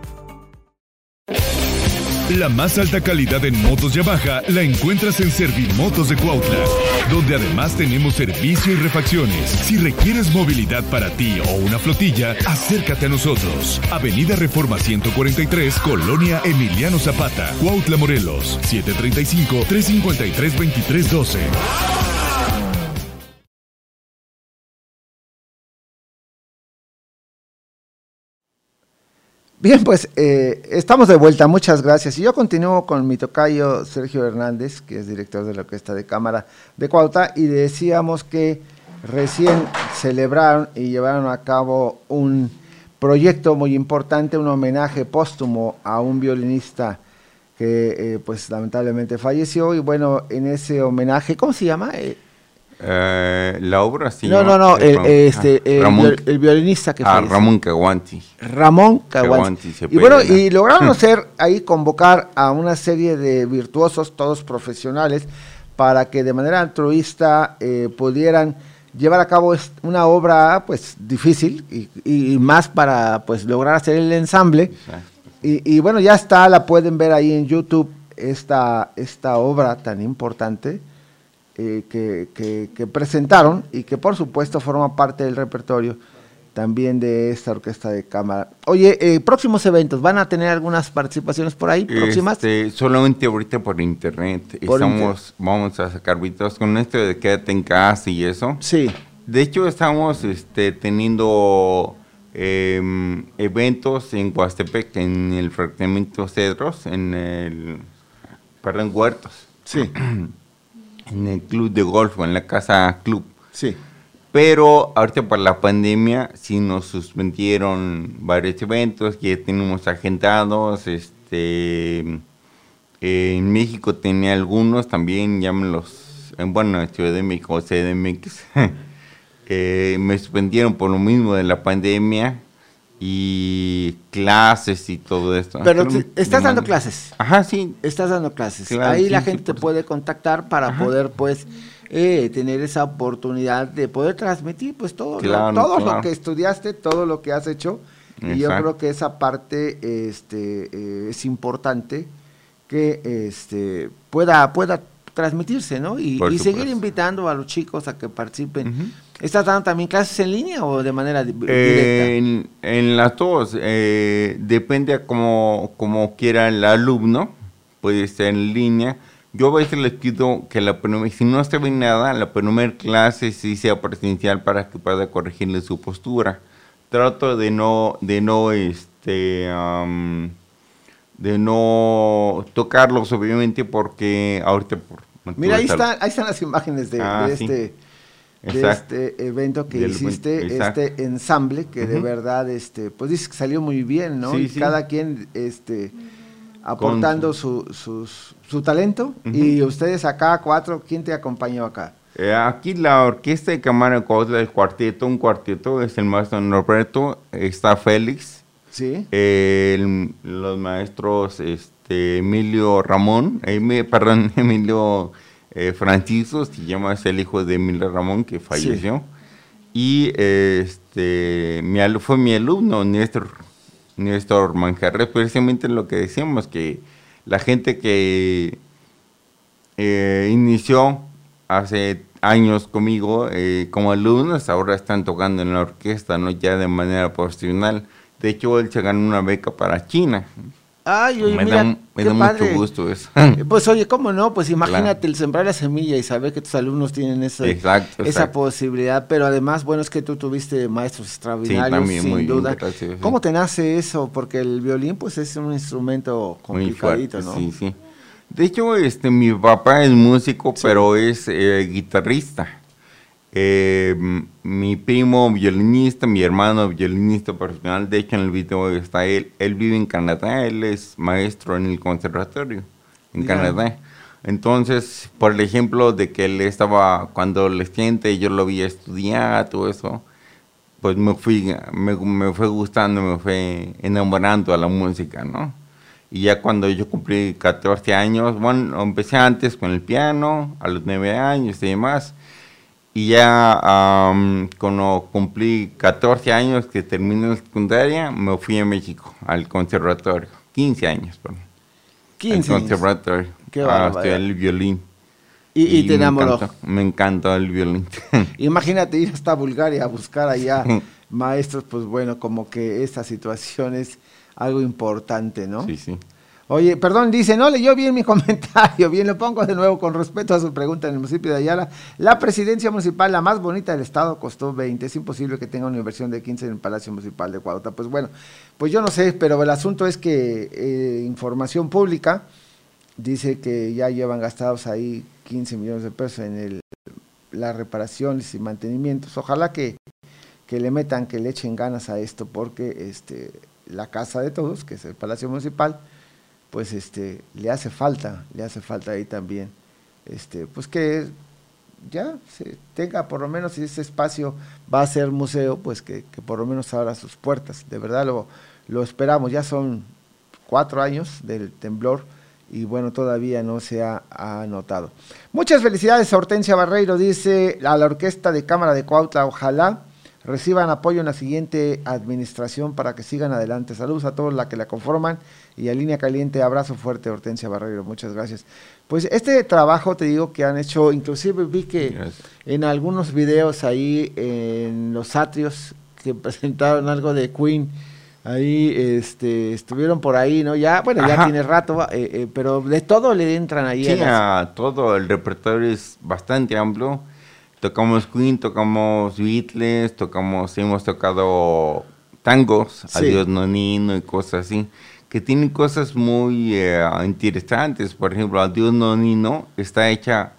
La más alta calidad en motos Yamaha la encuentras en Servimotos de Cuautla, donde además tenemos servicio y refacciones. Si requieres movilidad para ti o una flotilla, acércate a nosotros. Avenida Reforma 143, Colonia Emiliano Zapata, Cuautla, Morelos, 735-353-2312. Bien, pues eh, estamos de vuelta, muchas gracias. Y yo continúo con mi tocayo Sergio Hernández, que es director de la Orquesta de Cámara de Cuauta, y decíamos que recién celebraron y llevaron a cabo un proyecto muy importante, un homenaje póstumo a un violinista que eh, pues lamentablemente falleció. Y bueno, en ese homenaje, ¿cómo se llama? Eh, Eh, la obra sí. No, no, no, el, este, el, viol- el violinista que ah, falleció. Ramón Caguanti. Ramón Caguanti. Y bueno, y lograron hacer ahí convocar a una serie de virtuosos, todos profesionales, para que de manera altruista eh, pudieran llevar a cabo una obra pues difícil y, y más para pues lograr hacer el ensamble. Y, y bueno, ya está, la pueden ver ahí en YouTube, esta, esta obra tan importante eh, que, que- que presentaron y que por supuesto forma parte del repertorio también de esta orquesta de cámara. Oye, eh, próximos eventos, ¿van a tener algunas participaciones por ahí próximas? Este, solamente ahorita por internet. Por estamos, vamos a sacar videos con esto de quédate en casa y eso. Sí. De hecho, estamos este, teniendo em, eventos en Huastepec, en el fraccionamiento Cedros, en el, perdón, Huertos. Sí. en el club de golf, o en la casa club. Sí. Pero ahorita por la pandemia sí nos suspendieron varios eventos que ya tenemos agendados. Este, eh, en México tenía algunos también, ya me los, eh, bueno, en Ciudad de México, CDMX, eh, me suspendieron por lo mismo de la pandemia y clases y todo esto. Pero te- estás dando clases. Ajá, sí. Estás dando clases. Claro, Ahí sí, la sí, gente te puede contactar para poder, pues, eh, tener esa oportunidad de poder transmitir, pues, todo, lo- Claro, todo lo que estudiaste, todo lo que has hecho. Y yo creo que esa parte este, eh, es importante que este, pueda, pueda transmitirse, ¿no? Y, seguir invitando a los chicos a que participen. ¿Estás dando también clases en línea o de manera di- directa? Eh, en, en las dos, eh, depende a cómo, cómo quiera el alumno, puede ser en línea. Yo a veces les pido que la si no se ve nada, la primera clase sí sea presencial para que pueda corregirle su postura. Trato de no, de no, este, am, de no tocarlos obviamente porque ahorita por Mira, ahí, está, ahí están las imágenes de, Ah, de sí. este, de este evento que Del- hiciste, exacto. este ensamble, que de verdad, este, pues dices que salió muy bien, ¿no? Sí, y sí. cada quien, este, aportando su, sus- su talento. Y ustedes acá, cuatro, ¿quién te acompañó acá? Eh, aquí la orquesta de cámara de Cuautla, el cuarteto, un cuarteto, es el maestro Norberto, está Félix, Sí. el- los maestros este, Emilio Ramón, Emi- perdón, Emilio eh, Francisco, se llama, es el hijo de Emilio Ramón que falleció, y este, mi, fue mi alumno, Néstor, Néstor Manjarres, precisamente lo que decíamos, que la gente que eh, inició hace años conmigo eh, como alumnos, ahora están tocando en la orquesta, ¿no? Ya de manera profesional. De hecho, él se ganó una beca para China. Ay, oye, me mira, da, me qué da padre. mucho gusto eso. Pues oye, ¿cómo no? Pues imagínate Claro. el sembrar la semilla y saber que tus alumnos tienen esa, Exacto, esa posibilidad, pero además, bueno, es que tú tuviste maestros extraordinarios, también, sin muy duda. gracias, sí. ¿Cómo te nace eso? Porque el violín, pues, es un instrumento Muy complicadito, fuerte, ¿no? sí, sí. De hecho, este, mi papá es músico, pero es eh, guitarrista. Eh, mi primo violinista, mi hermano violinista profesional, de hecho en el video está él, él vive en Canadá, él es maestro en el conservatorio en Mira. Canadá. Entonces, por el ejemplo de que él estaba, cuando adolescente, yo lo vi estudiar, todo eso, pues me fui, me, me fue gustando, me fue enamorando a la música, ¿no? Y ya cuando yo cumplí 14 años, bueno, empecé antes con el piano, a los 9 años y demás. Y ya am, cuando cumplí 14 años que terminé la secundaria, me fui a México, al conservatorio. 15 años, perdón. 15 Al conservatorio. Qué a estudiar el violín. Y- y te me enamoró. encantó, Me encantó el violín. Imagínate ir hasta Bulgaria a buscar allá maestros, pues bueno, como que esta situación es algo importante, ¿no? Sí, sí. Oye, perdón, dice, no leyó bien mi comentario, bien, lo pongo de nuevo con respeto a su pregunta en el municipio de Ayala. La presidencia municipal, la más bonita del estado, costó 20. Es imposible que tenga una inversión de 15 en el Palacio Municipal de Cuautla. Pues bueno, pues yo no sé, pero el asunto es que eh, información pública dice que ya llevan gastados ahí 15 millones de pesos en las reparaciones y mantenimientos. Ojalá que, que le metan, que le echen ganas a esto, porque este, la casa de todos, que es el Palacio Municipal, pues este, le hace falta, le hace falta ahí también, este, pues que ya se tenga por lo menos si ese espacio va a ser museo, pues que, que por lo menos abra sus puertas. De verdad lo, lo esperamos, ya son cuatro años del temblor y bueno, todavía no se ha, ha notado. Muchas felicidades a Hortensia Barreiro, dice a la Orquesta de Cámara de Cuautla, ojalá reciban apoyo en la siguiente administración para que sigan adelante. Saludos a todos la que la conforman y a Línea Caliente, abrazo fuerte Hortensia Barreiro, muchas gracias. Pues este trabajo te digo que han hecho, inclusive vi que en algunos videos ahí en los atrios que presentaron algo de Queen, ahí este estuvieron por ahí, ¿no? Ya, bueno, ya Ajá. tiene rato, eh, eh, pero de todo le entran ahí. Sí, a las- todo el repertorio es bastante amplio. Tocamos Queen, tocamos Beatles, tocamos, hemos tocado tangos, Sí. Adiós Nonino y cosas así, que tienen cosas muy eh, interesantes. Por ejemplo, Adiós Nonino está hecha,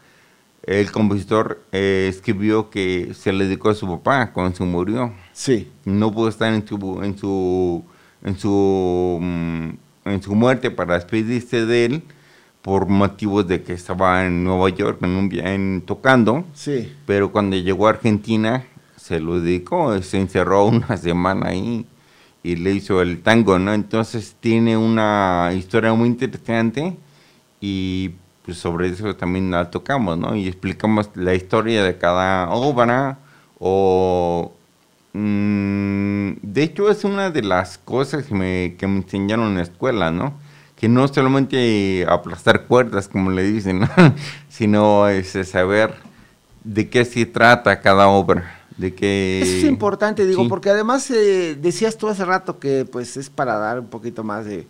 el compositor eh, escribió que se le dedicó a su papá cuando se murió. Sí. No pudo estar en su, en su, en su, mm, en su muerte para despedirse de él por motivos de que estaba en Nueva York en un en- tocando. Sí. Pero cuando llegó a Argentina se lo dedicó, se encerró una semana ahí y le hizo el tango, ¿no? Entonces tiene una historia muy interesante y pues sobre eso también la tocamos, ¿no? Y explicamos la historia de cada obra o... mm, de hecho es una de las cosas que me, que me enseñaron en la escuela, ¿no? Que no solamente aplastar cuerdas, como le dicen, ¿no? sino este, saber de qué se trata cada obra, de qué... Eso es importante, digo, Sí. porque además eh, decías tú hace rato que pues es para dar un poquito más de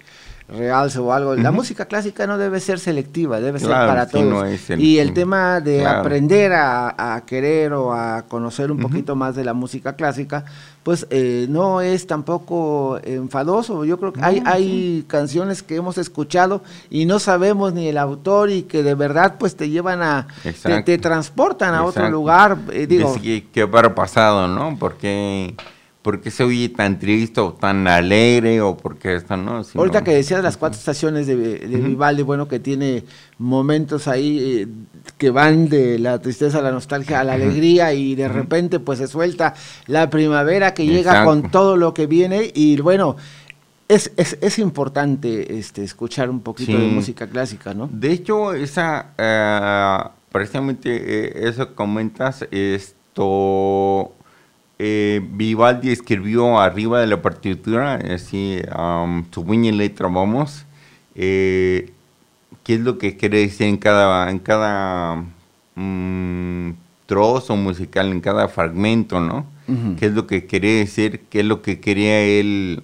realce o algo. La música clásica no debe ser selectiva, debe ser para todos. no el- y el tema de Claro. aprender a, a querer o a conocer un poquito más de la música clásica, pues eh, no es tampoco enfadoso. Yo creo que hay, hay canciones que hemos escuchado y no sabemos ni el autor y que de verdad pues te llevan a, te, te transportan a otro lugar. eh, digo, ¿Qué habrá pasado, no? ¿Por qué, por qué se oye tan triste o tan alegre o por qué esto, no? Si Ahorita no- que decías las cuatro estaciones de, de. Vivaldi, bueno, que tiene momentos ahí eh, que van de la tristeza a la nostalgia a la alegría y de repente pues se suelta la primavera que llega con todo lo que viene y bueno, es, es, es importante este, escuchar un poquito de música clásica, ¿no? De hecho, esa, eh, precisamente eh, eso comentas, esto, eh, Vivaldi escribió arriba de la partitura, así, um, su puño y letra, vamos, eh, qué es lo que quiere decir en cada, en cada mm, trozo musical, en cada fragmento, ¿no? Qué es lo que quería decir, qué es lo que quería él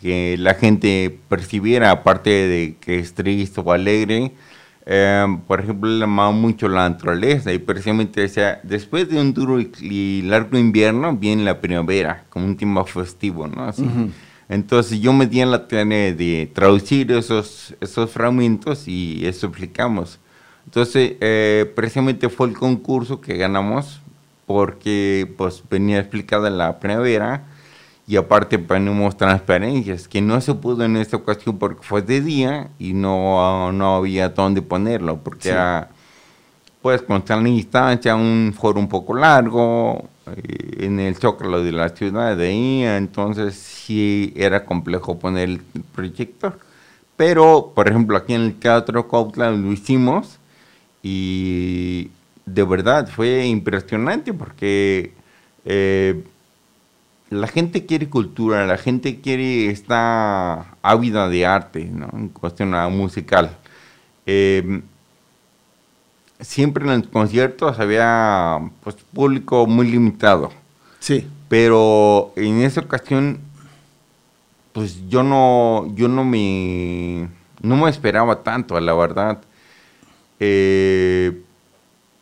que la gente percibiera, aparte de que es triste o alegre. Eh, por ejemplo, él amaba mucho la naturaleza y precisamente decía, después de un duro y- largo invierno, viene la primavera, como un tema festivo, ¿no? Así. Ujú. Entonces yo me di en la tarea de traducir esos, esos fragmentos y eso explicamos. Entonces, eh, precisamente fue el concurso que ganamos porque pues venía explicada la primavera y aparte ponemos transparencias, que no se pudo en esta ocasión porque fue de día y no, no había dónde ponerlo, porque era, pues con tal instancia, un foro un poco largo, eh, en el zócalo de la ciudad de ahí, entonces sí era complejo poner el proyector. Pero, por ejemplo, aquí en el Teatro Cautla lo hicimos y de verdad fue impresionante porque eh, la gente quiere cultura, la gente quiere, está ávida de arte, ¿no? En cuestión musical. Eh, siempre en los conciertos había pues, público muy limitado. Sí. Pero en esa ocasión, pues yo no, yo no me, no me esperaba tanto, la verdad. Eh,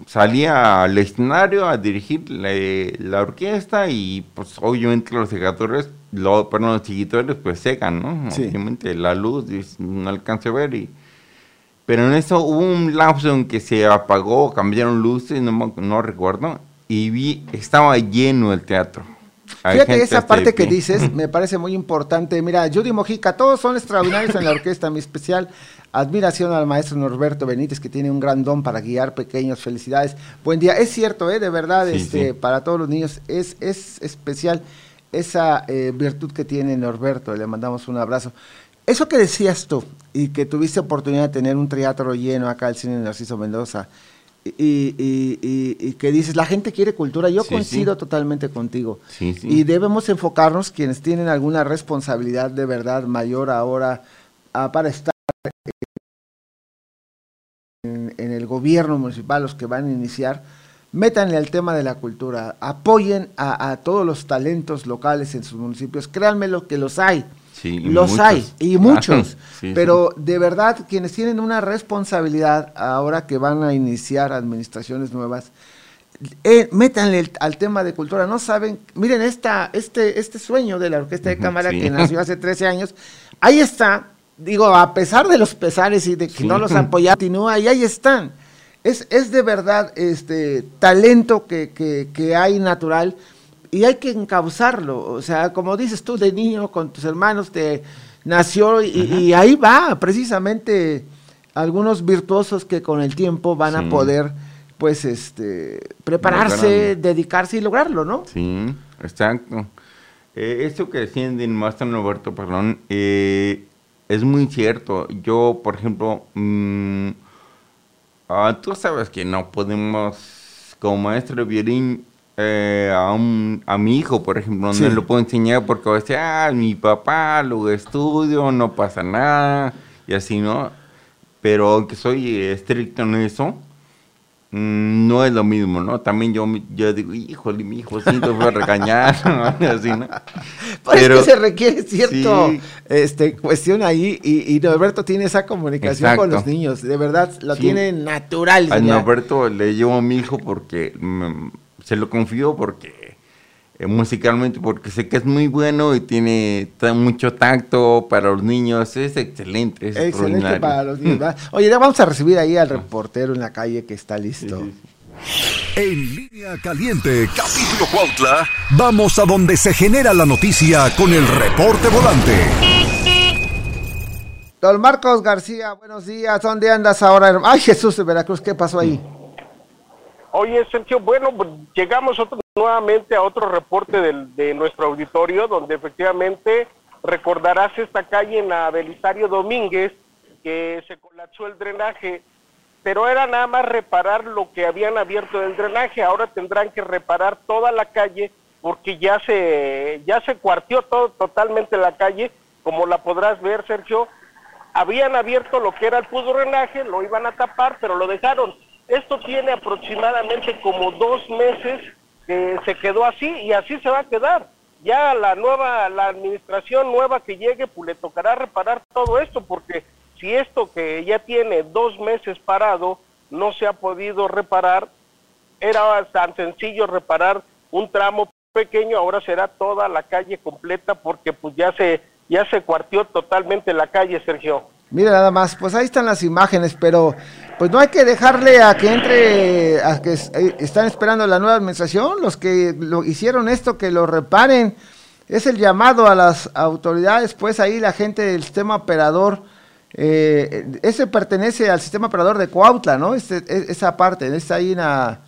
salía al escenario a dirigir la, orquesta y pues obviamente los seguidores, lo, perdón, los seguidores pues secan, ¿no? Obviamente la luz no alcanza a ver y... Pero en eso hubo un lapso en que se apagó, cambiaron luces, no, no recuerdo, y vi, estaba lleno el teatro. Fíjate, esa parte que dices me parece muy importante. Mira, Judy Mojica, todos son extraordinarios en la orquesta, mi especial Admiración al maestro Norberto Benítez, que tiene un gran don para guiar pequeños. Felicidades. Buen día. Es cierto, ¿eh? de verdad, este, para todos los niños es, es especial esa eh, virtud que tiene Norberto. Le mandamos un abrazo. Eso que decías tú, y que tuviste oportunidad de tener un teatro lleno acá al cine Narciso Mendoza, y, y, que dices, la gente quiere cultura, yo coincido totalmente contigo. Y debemos enfocarnos, quienes tienen alguna responsabilidad de verdad mayor ahora ah, para estar en, el gobierno municipal, los que van a iniciar, métanle al tema de la cultura, apoyen a, todos los talentos locales en sus municipios, créanme lo que los hay. los hay, y muchos, pero de verdad quienes tienen una responsabilidad ahora que van a iniciar administraciones nuevas, eh, métanle al tema de cultura, no saben, miren esta, este, este sueño de la Orquesta de Cámara que nació hace 13 años, ahí está, digo, a pesar de los pesares y de que no los apoyaron, continúa y ahí están. Es, es de verdad este talento que, que, hay natural y hay que encauzarlo. O sea, como dices tú, de niño con tus hermanos te nació y, ahí va precisamente algunos virtuosos que con el tiempo van a poder pues este prepararse, dedicarse y lograrlo, ¿no? Sí, exacto. Eh, esto que decían de Master Roberto, perdón, eh, es muy cierto. Yo, por ejemplo, mm, ah, tú sabes que no podemos, como maestro de violín, eh, a, un, a mi hijo, por ejemplo, no lo puedo enseñar porque va a decir, ah, mi papá lo estudio, no pasa nada, y así, ¿no? Pero aunque soy estricto en eso, no es lo mismo, ¿no? También yo, yo digo, híjole, mi hijo, siento fue a regañar, así, ¿no? Pero, es que se requiere cierto este, cuestión ahí y, y Norberto tiene esa comunicación con los niños, de verdad, lo tiene natural. A Norberto le llevo a mi hijo porque mm, se lo confío porque eh, musicalmente porque sé que es muy bueno y tiene mucho tacto para los niños, es excelente. Es excelente para los niños. Oye, ya vamos a recibir ahí al reportero en la calle que está listo. En línea caliente, capítulo Cuautla, vamos a donde se genera la noticia con el reporte volante. Don Marcos García, buenos días. ¿Dónde andas ahora? Ay, Jesús de Veracruz, ¿qué pasó ahí? Oye, Sergio, bueno, pues, llegamos nuevamente a otro reporte de nuestro auditorio, donde efectivamente recordarás esta calle en la Belisario Domínguez, que se colapsó el drenaje, pero era nada más reparar lo que habían abierto del drenaje, ahora tendrán que reparar toda la calle porque ya se, ya se cuartió todo, totalmente la calle, como la podrás ver, Sergio, habían abierto lo que era el pudo drenaje, lo iban a tapar, pero lo dejaron. Esto tiene aproximadamente como dos meses que se quedó así y así se va a quedar. Ya la nueva, la administración nueva que llegue, pues le tocará reparar todo esto, porque si esto que ya tiene dos meses parado no se ha podido reparar, era tan sencillo reparar un tramo pequeño, ahora será toda la calle completa porque pues ya se ya se cuartió totalmente la calle, Sergio. Mira nada más, pues ahí están las imágenes, pero pues no hay que dejarle a que entre, a que eh, están esperando la nueva administración, los que lo hicieron esto, que lo reparen. es el llamado a las autoridades, pues ahí la gente del sistema operador, eh, ese pertenece al sistema operador de Coautla, ¿no? Este, e, esa parte, está ahí en a,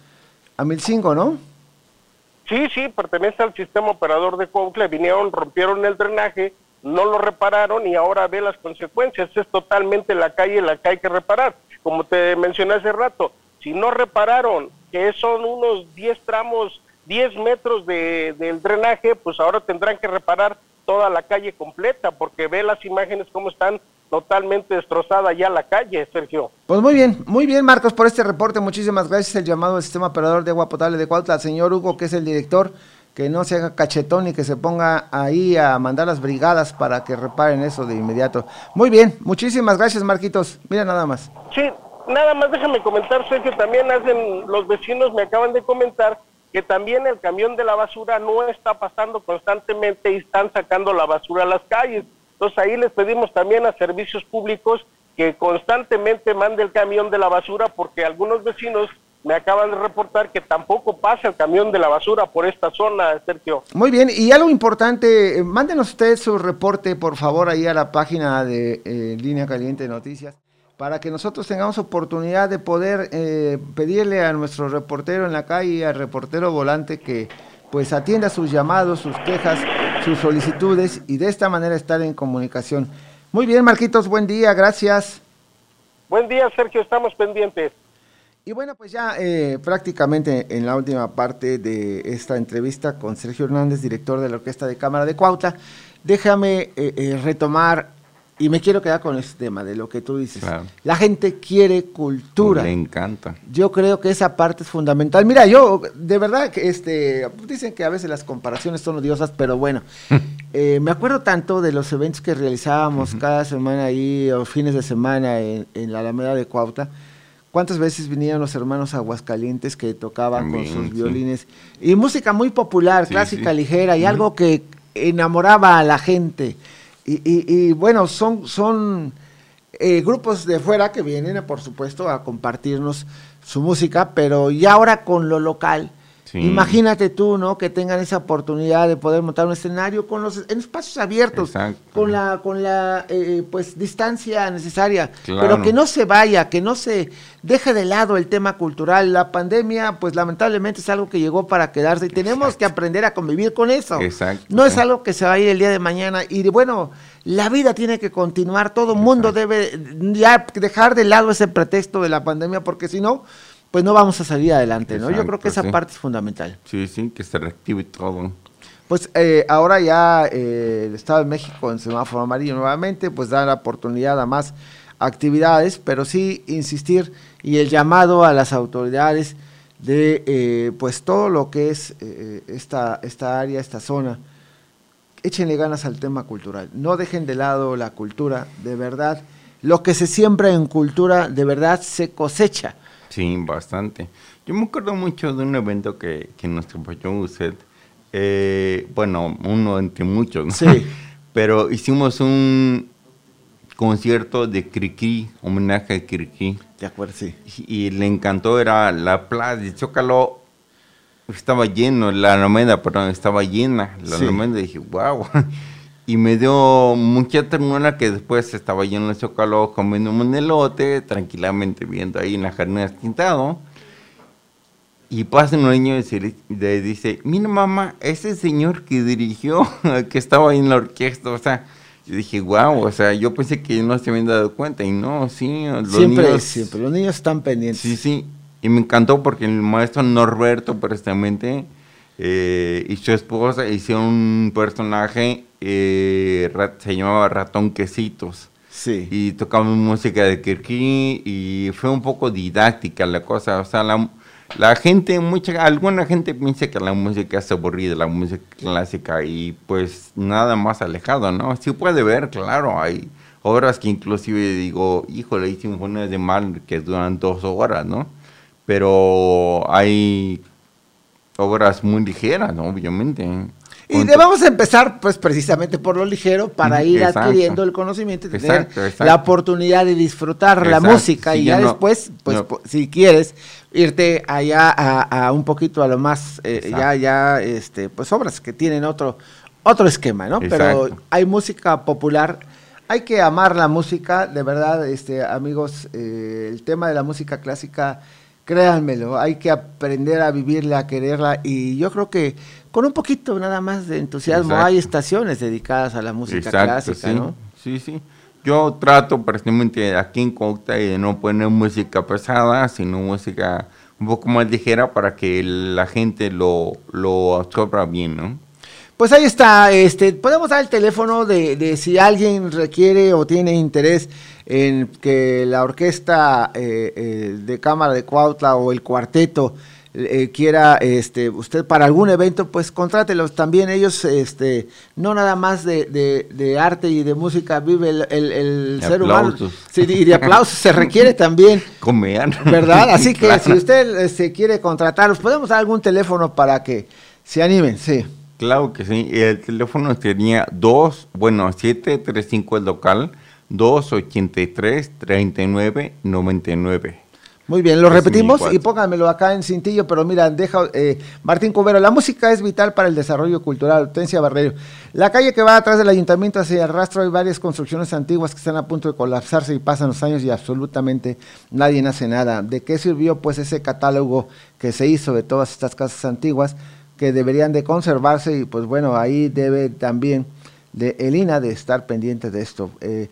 a Milcingo, ¿no? Sí, sí, pertenece al sistema operador de Coautla, vinieron, rompieron el drenaje, no lo repararon y ahora ve las consecuencias. Es totalmente la calle la que hay que reparar. Como te mencioné hace rato, si no repararon, que son unos 10 tramos, 10 metros de, del drenaje, pues ahora tendrán que reparar toda la calle completa, porque ve las imágenes cómo están totalmente destrozada ya la calle, Sergio. Pues muy bien, muy bien Marcos por este reporte, muchísimas gracias. El llamado del sistema operador de agua potable de Cuautla, señor Hugo, que es el director, que no se haga cachetón y que se ponga ahí a mandar las brigadas para que reparen eso de inmediato. Muy bien, muchísimas gracias Marquitos, mira nada más. Sí, nada más déjame comentar, Sergio, también hacen, los vecinos me acaban de comentar que también el camión de la basura no está pasando constantemente y están sacando la basura a las calles. Entonces ahí les pedimos también a servicios públicos que constantemente mande el camión de la basura porque algunos vecinos me acaban de reportar que tampoco pasa el camión de la basura por esta zona, Sergio. Muy bien, y algo importante, eh, mándenos ustedes su reporte, por favor, ahí a la página de eh, Línea Caliente Noticias, para que nosotros tengamos oportunidad de poder eh, pedirle a nuestro reportero en la calle, al reportero volante, que pues atienda sus llamados, sus quejas, sus solicitudes y de esta manera estar en comunicación. Muy bien, Marquitos, buen día, gracias. Buen día, Sergio, estamos pendientes. Y bueno, pues ya eh, prácticamente en la última parte de esta entrevista con Sergio Hernández, director de la Orquesta de Cámara de Cuautla, déjame eh, eh, retomar y me quiero quedar con este tema de lo que tú dices. La gente quiere cultura. Le encanta. Yo creo que esa parte es fundamental. Mira, yo, de verdad, que este, dicen que a veces las comparaciones son odiosas, pero bueno, eh, me acuerdo tanto de los eventos que realizábamos cada semana ahí, o fines de semana en, la Alameda de Cuauta. ¿Cuántas veces vinieron los hermanos Aguascalientes que tocaban con sus violines? Y música muy popular, clásica, ligera, y algo que enamoraba a la gente. Y, bueno, son, son eh, grupos de fuera que vienen, por supuesto, a compartirnos su música, pero ya ahora con lo local, Imagínate tú, ¿no? Que tengan esa oportunidad de poder montar un escenario con los en espacios abiertos, con la con la eh, pues distancia necesaria, pero que no se vaya, que no se deje de lado el tema cultural. La pandemia, pues lamentablemente es algo que llegó para quedarse y tenemos que aprender a convivir con eso. No es algo que se va a ir el día de mañana y bueno, la vida tiene que continuar. Todo el mundo debe ya dejar de lado ese pretexto de la pandemia porque si no pues no vamos a salir adelante, ¿no? Yo creo que esa parte es fundamental. Sí, sí, que se reactive todo. Pues eh, ahora ya eh, el Estado de México en semáforo amarillo nuevamente, pues da la oportunidad a más actividades, pero sí insistir y el llamado a las autoridades de eh, pues todo lo que es esta, esta área, esta zona. Échenle ganas al tema cultural, no dejen de lado la cultura, de verdad. Lo que se siembra en cultura, de verdad se cosecha. Sí, bastante. Yo me acuerdo mucho de un evento que, que nos acompañó usted. Eh, bueno, uno entre muchos, ¿no? Sí. Pero hicimos un concierto de Criqui, homenaje a Criqui. De acuerdo, sí. Y, le encantó, era la plaza de Zócalo, estaba lleno, la Alameda, perdón, estaba llena, la sí. Alameda, dije, wow. Y me dio mucha ternura que después estaba lleno de Zócalo comiendo un elote, tranquilamente viendo ahí en la jardina tintado. Y pasa un niño y le dice, mira mamá, ese señor que dirigió, que estaba ahí en la orquesta, o sea, yo dije, wow, o sea, yo pensé que no se habían dado cuenta y no, sí, los siempre, niños... Siempre, los niños están pendientes. Sí, sí, y me encantó porque el maestro Norberto, precisamente, eh, y su esposa hicieron un personaje eh, se llamaba Ratón Quesitos. Sí. Y tocamos música de Kirky y fue un poco didáctica la cosa. O sea, la, gente, mucha, alguna gente piensa que la música es aburrida, la música clásica, y pues nada más alejado, ¿no? Sí puede ver, claro, hay obras que inclusive digo, híjole, hay sinfonías de mal que duran dos horas, ¿no? Pero hay obras muy ligeras, ¿no? obviamente. Y debemos empezar, pues, precisamente por lo ligero para ir adquiriendo el conocimiento y tener la oportunidad de disfrutar la música y ya, después, pues, si quieres, irte allá a, un poquito a lo más, eh, ya, ya, este, pues, obras que tienen otro otro esquema, ¿no? Pero hay música popular, hay que amar la música, de verdad, este, amigos, eh, el tema de la música clásica, créanmelo, hay que aprender a vivirla, a quererla, y yo creo que con un poquito nada más de entusiasmo hay estaciones dedicadas a la música clásica, ¿no? Sí, sí. Yo trato personalmente aquí en Cocta de no poner música pesada, sino música un poco más ligera para que la gente lo, lo absorba bien, ¿no? Pues ahí está, este, podemos dar el teléfono de, de si alguien requiere o tiene interés en que la orquesta eh, eh, de cámara de Cuautla o el cuarteto eh, quiera este usted para algún evento pues contrátelos. También ellos este no nada más de, de, arte y de música vive el, el, ser humano. sí, y de aplausos se requiere también. Comer verdad así que si usted se este, quiere contratarlos podemos dar algún teléfono para que se animen sí. Claro que sí. El teléfono tenía 2, bueno, 735 el local, 283 39 99. Muy bien, lo repetimos y pónganmelo acá en cintillo, pero mira, deja eh, Martín Cubero, la música es vital para el desarrollo cultural, Hortensia Barrero. La calle que va atrás del ayuntamiento hacia el rastro hay varias construcciones antiguas que están a punto de colapsarse y pasan los años y absolutamente nadie hace nada. ¿De qué sirvió pues ese catálogo que se hizo de todas estas casas antiguas? que deberían de conservarse y pues bueno, ahí debe también de Elina de estar pendiente de esto. Eh,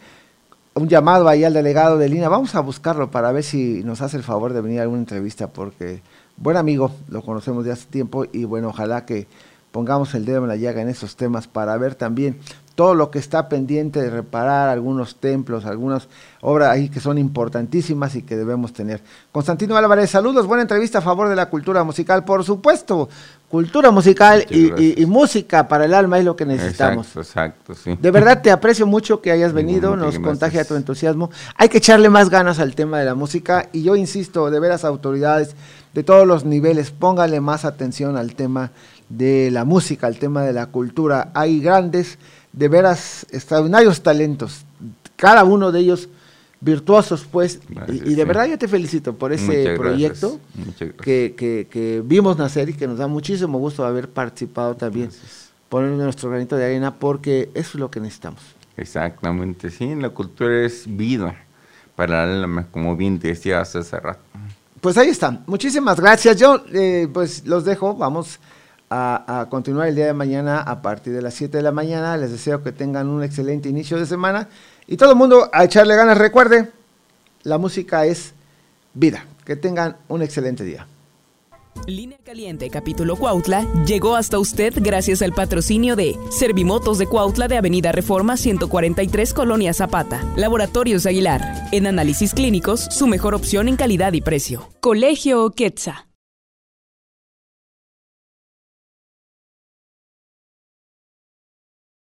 un llamado ahí al delegado de Elina, vamos a buscarlo para ver si nos hace el favor de venir a alguna entrevista porque buen amigo, lo conocemos de hace tiempo y bueno, ojalá que pongamos el dedo en la llaga en esos temas para ver también todo lo que está pendiente de reparar, algunos templos, algunas obras ahí que son importantísimas y que debemos tener. Constantino Álvarez, saludos, buena entrevista a favor de la cultura musical, por supuesto, cultura musical y, música para el alma es lo que necesitamos. Exacto, exacto, sí. De verdad te aprecio mucho que hayas venido, nos contagia tu entusiasmo. Hay que echarle más ganas al tema de la música y yo insisto, de veras autoridades de todos los niveles, póngale más atención al tema de la música, al tema de la cultura. Hay grandes de veras extraordinarios talentos, cada uno de ellos virtuosos, pues, y, de verdad yo te felicito por ese proyecto que, que, vimos nacer y que nos da muchísimo gusto haber participado también, poner nuestro granito de arena, porque eso es lo que necesitamos. Exactamente, sí, la cultura es vida para el alma, como bien decías hace rato. Pues ahí está, muchísimas gracias, yo eh, pues los dejo, vamos a, continuar el día de mañana a partir de las 7 de la mañana. Les deseo que tengan un excelente inicio de semana y todo el mundo a echarle ganas. Recuerde, la música es vida. Que tengan un excelente día. Línea Caliente, capítulo Cuautla, llegó hasta usted gracias al patrocinio de Servimotos de Cuautla de Avenida Reforma 143, Colonia Zapata. Laboratorios Aguilar. En análisis clínicos, su mejor opción en calidad y precio. Colegio Quetza